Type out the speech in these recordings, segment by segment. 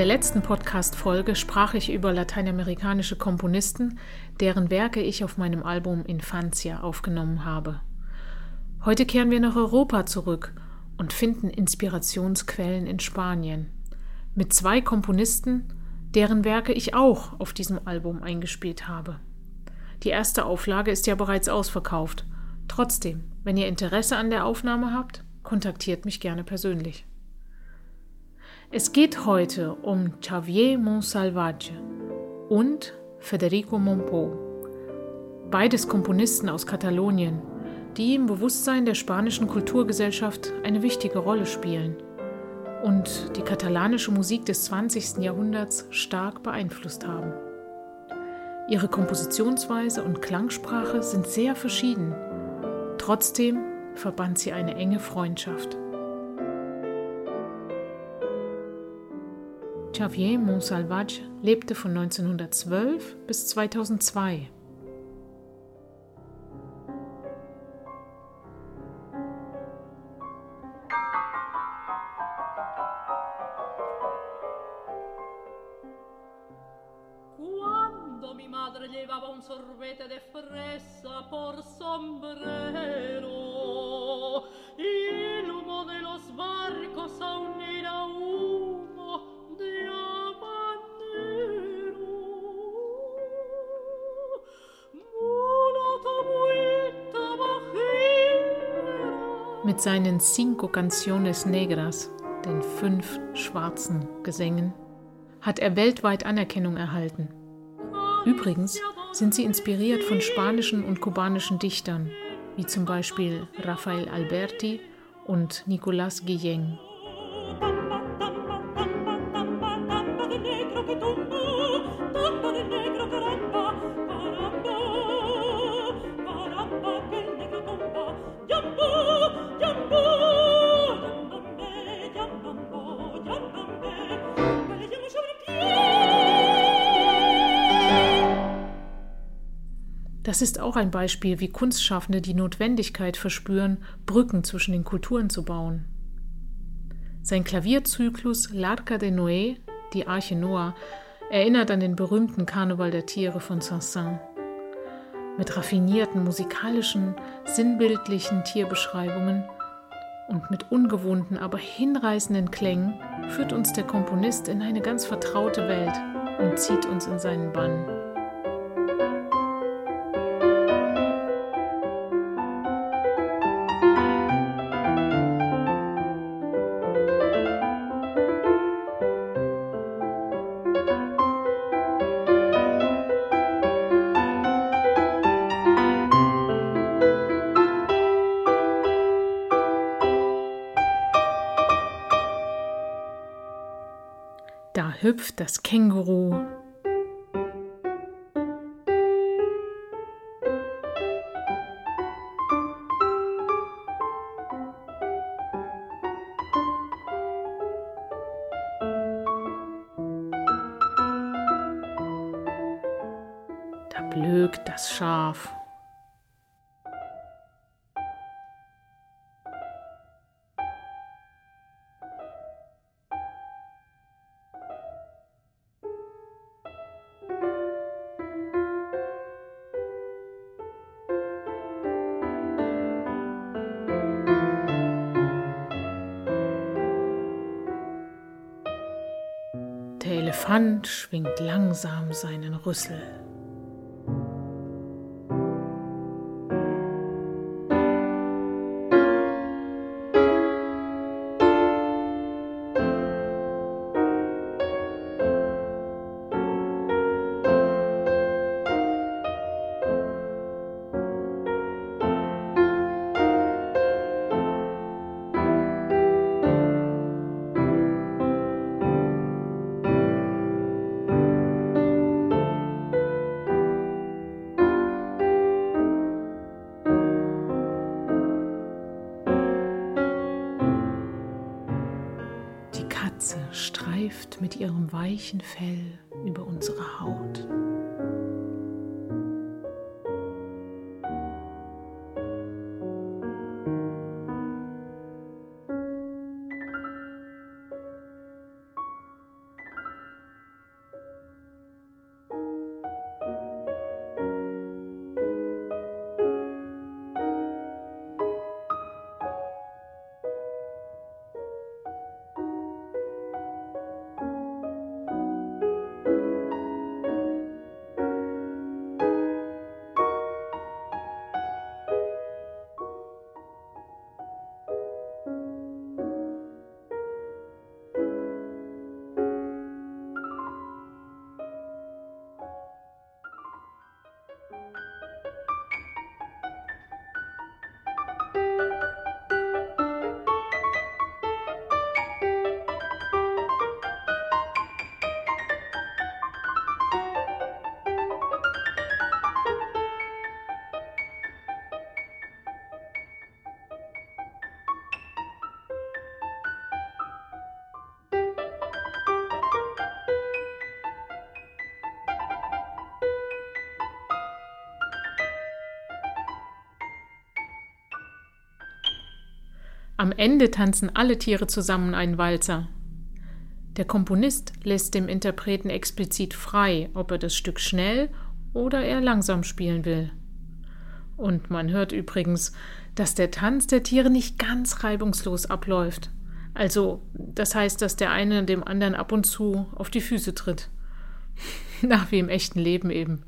der letzten Podcast-Folge sprach ich über lateinamerikanische Komponisten, deren Werke ich auf meinem Album Infancia aufgenommen habe. Heute kehren wir nach Europa zurück und finden Inspirationsquellen in Spanien. Mit zwei Komponisten, deren Werke ich auch auf diesem Album eingespielt habe. Die erste Auflage ist ja bereits ausverkauft. Trotzdem, wenn ihr Interesse an der Aufnahme habt, kontaktiert mich gerne persönlich. Es geht heute um Xavier Monsalvage und Federico Monpou, beides Komponisten aus Katalonien, die im Bewusstsein der spanischen Kulturgesellschaft eine wichtige Rolle spielen und die katalanische Musik des 20. Jahrhunderts stark beeinflusst haben. Ihre Kompositionsweise und Klangsprache sind sehr verschieden. Trotzdem verband sie eine enge Freundschaft. Xavier Monsalvage lebte von 1912 bis 2002. sorbete de fresa por sombrero y el humo de los barcos aún Mit seinen Cinco Canciones Negras, den fünf schwarzen Gesängen, hat er weltweit Anerkennung erhalten. Übrigens sind sie inspiriert von spanischen und kubanischen Dichtern, wie zum Beispiel Rafael Alberti und Nicolás Guillén. Das ist auch ein Beispiel, wie Kunstschaffende die Notwendigkeit verspüren, Brücken zwischen den Kulturen zu bauen. Sein Klavierzyklus L'Arca de Noé, die Arche Noah, erinnert an den berühmten Karneval der Tiere von Saint-Saëns. Mit raffinierten musikalischen, sinnbildlichen Tierbeschreibungen und mit ungewohnten, aber hinreißenden Klängen führt uns der Komponist in eine ganz vertraute Welt und zieht uns in seinen Bann. Da hüpft das Känguru. Elefant schwingt langsam seinen Rüssel. Streift mit ihrem weichen Fell über unsere Haut. Am Ende tanzen alle Tiere zusammen einen Walzer. Der Komponist lässt dem Interpreten explizit frei, ob er das Stück schnell oder eher langsam spielen will. Und man hört übrigens, dass der Tanz der Tiere nicht ganz reibungslos abläuft. Also, das heißt, dass der eine dem anderen ab und zu auf die Füße tritt. Na, wie im echten Leben eben.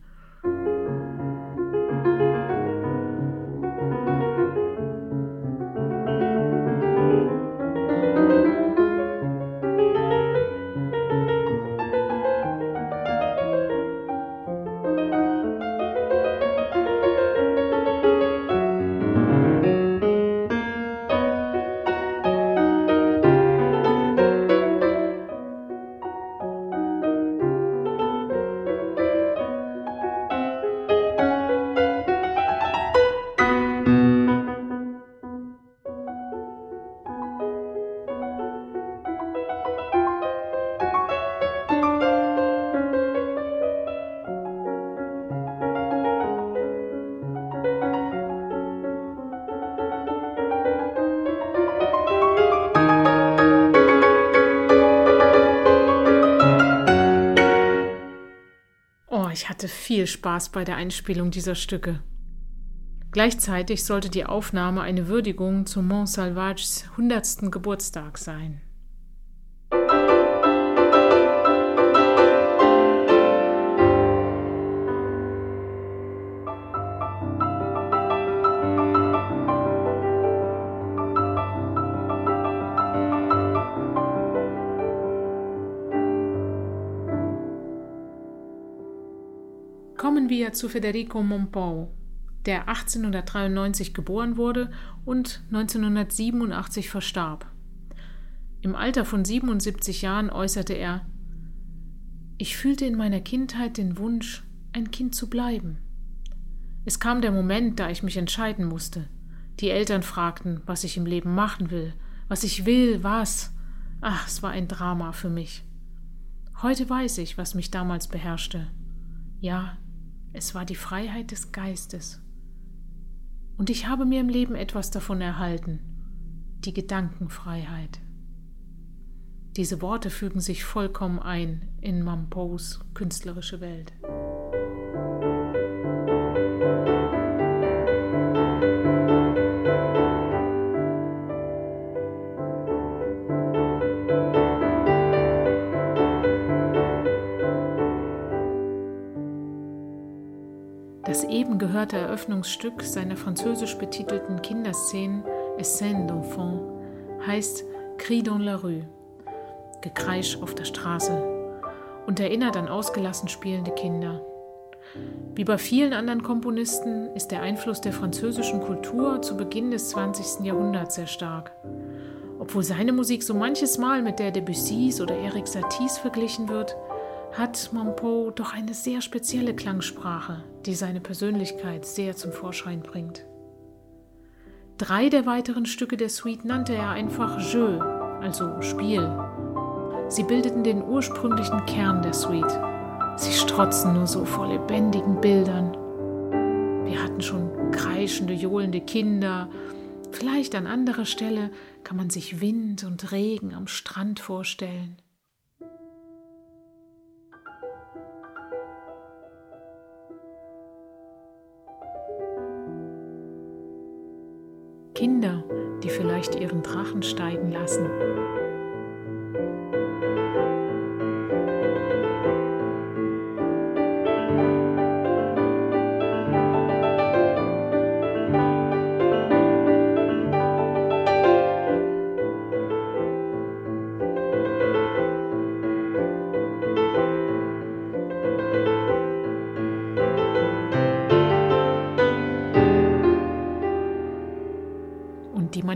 Ich hatte viel Spaß bei der Einspielung dieser Stücke. Gleichzeitig sollte die Aufnahme eine Würdigung zu Mont Salvages 100. Geburtstag sein. Kommen wir zu Federico Montpau, der 1893 geboren wurde und 1987 verstarb. Im Alter von 77 Jahren äußerte er Ich fühlte in meiner Kindheit den Wunsch, ein Kind zu bleiben. Es kam der Moment, da ich mich entscheiden musste. Die Eltern fragten, was ich im Leben machen will, was ich will, was. Ach, es war ein Drama für mich. Heute weiß ich, was mich damals beherrschte. Ja, es war die Freiheit des Geistes. Und ich habe mir im Leben etwas davon erhalten, die Gedankenfreiheit. Diese Worte fügen sich vollkommen ein in Mampos künstlerische Welt. Gehörte Eröffnungsstück seiner französisch betitelten Kinderszenen Scène d'enfant heißt Cri dans la rue, Gekreisch auf der Straße und erinnert an ausgelassen spielende Kinder. Wie bei vielen anderen Komponisten ist der Einfluss der französischen Kultur zu Beginn des 20. Jahrhunderts sehr stark. Obwohl seine Musik so manches Mal mit der Debussys oder Eric Saties verglichen wird, hat Mompo doch eine sehr spezielle Klangsprache, die seine Persönlichkeit sehr zum Vorschein bringt. Drei der weiteren Stücke der Suite nannte er einfach Jeu, also Spiel. Sie bildeten den ursprünglichen Kern der Suite. Sie strotzen nur so vor lebendigen Bildern. Wir hatten schon kreischende, johlende Kinder. Vielleicht an anderer Stelle kann man sich Wind und Regen am Strand vorstellen. Kinder, die vielleicht ihren Drachen steigen lassen.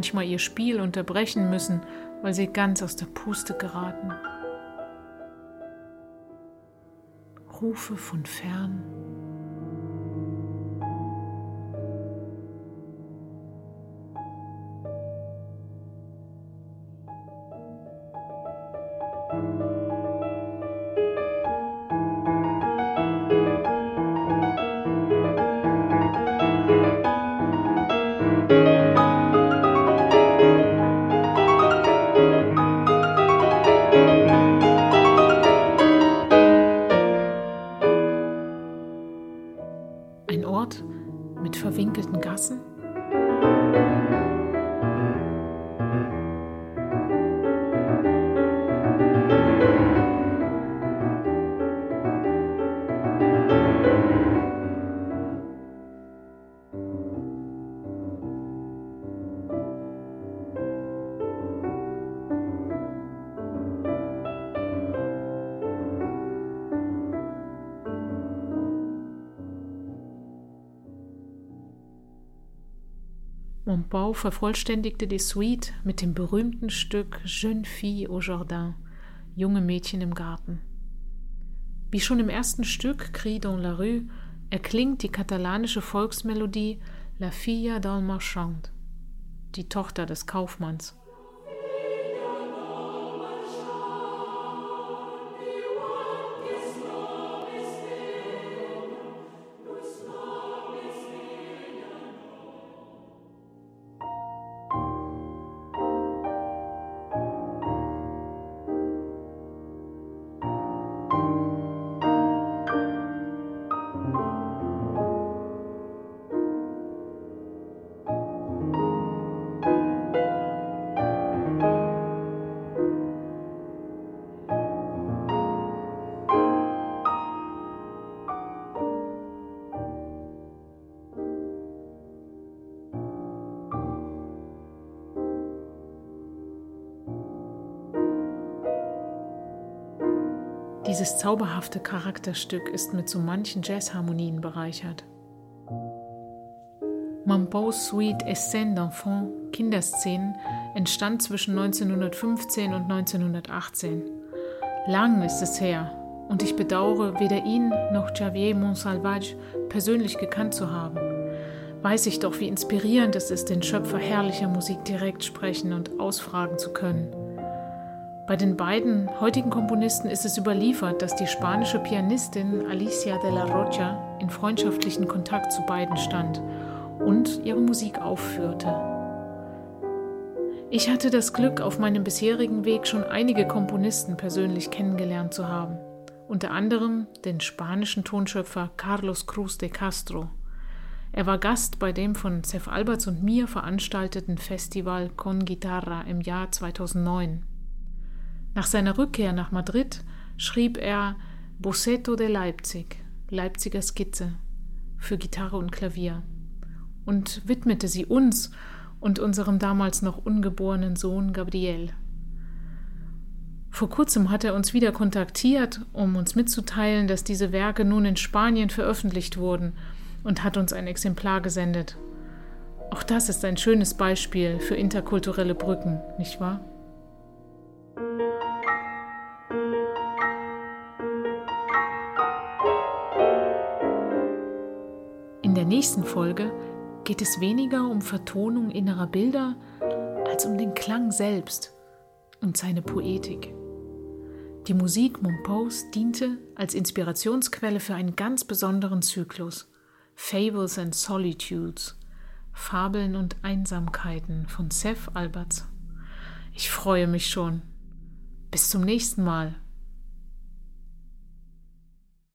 Manchmal ihr Spiel unterbrechen müssen, weil sie ganz aus der Puste geraten. Rufe von fern. Verwinkelten Montbau vervollständigte die Suite mit dem berühmten Stück Jeune fille au jardin, junge Mädchen im Garten. Wie schon im ersten Stück Cri dans la rue erklingt die katalanische Volksmelodie La filla del marchand, die Tochter des Kaufmanns. Dieses zauberhafte Charakterstück ist mit so manchen Jazzharmonien bereichert. Mampo's Suite Essence d'Enfant, Kinderszenen, entstand zwischen 1915 und 1918. Lang ist es her und ich bedauere, weder ihn noch Javier Monsalvage persönlich gekannt zu haben. Weiß ich doch, wie inspirierend es ist, den Schöpfer herrlicher Musik direkt sprechen und ausfragen zu können. Bei den beiden heutigen Komponisten ist es überliefert, dass die spanische Pianistin Alicia de la Rocha in freundschaftlichen Kontakt zu beiden stand und ihre Musik aufführte. Ich hatte das Glück, auf meinem bisherigen Weg schon einige Komponisten persönlich kennengelernt zu haben, unter anderem den spanischen Tonschöpfer Carlos Cruz de Castro. Er war Gast bei dem von Cef Alberts und mir veranstalteten Festival Con Guitarra im Jahr 2009. Nach seiner Rückkehr nach Madrid schrieb er Bossetto de Leipzig, Leipziger Skizze, für Gitarre und Klavier und widmete sie uns und unserem damals noch ungeborenen Sohn Gabriel. Vor kurzem hat er uns wieder kontaktiert, um uns mitzuteilen, dass diese Werke nun in Spanien veröffentlicht wurden und hat uns ein Exemplar gesendet. Auch das ist ein schönes Beispiel für interkulturelle Brücken, nicht wahr? Der nächsten Folge geht es weniger um Vertonung innerer Bilder als um den Klang selbst und seine Poetik. Die Musik Monpos diente als Inspirationsquelle für einen ganz besonderen Zyklus, Fables and Solitudes, Fabeln und Einsamkeiten von Seth Alberts. Ich freue mich schon. Bis zum nächsten Mal.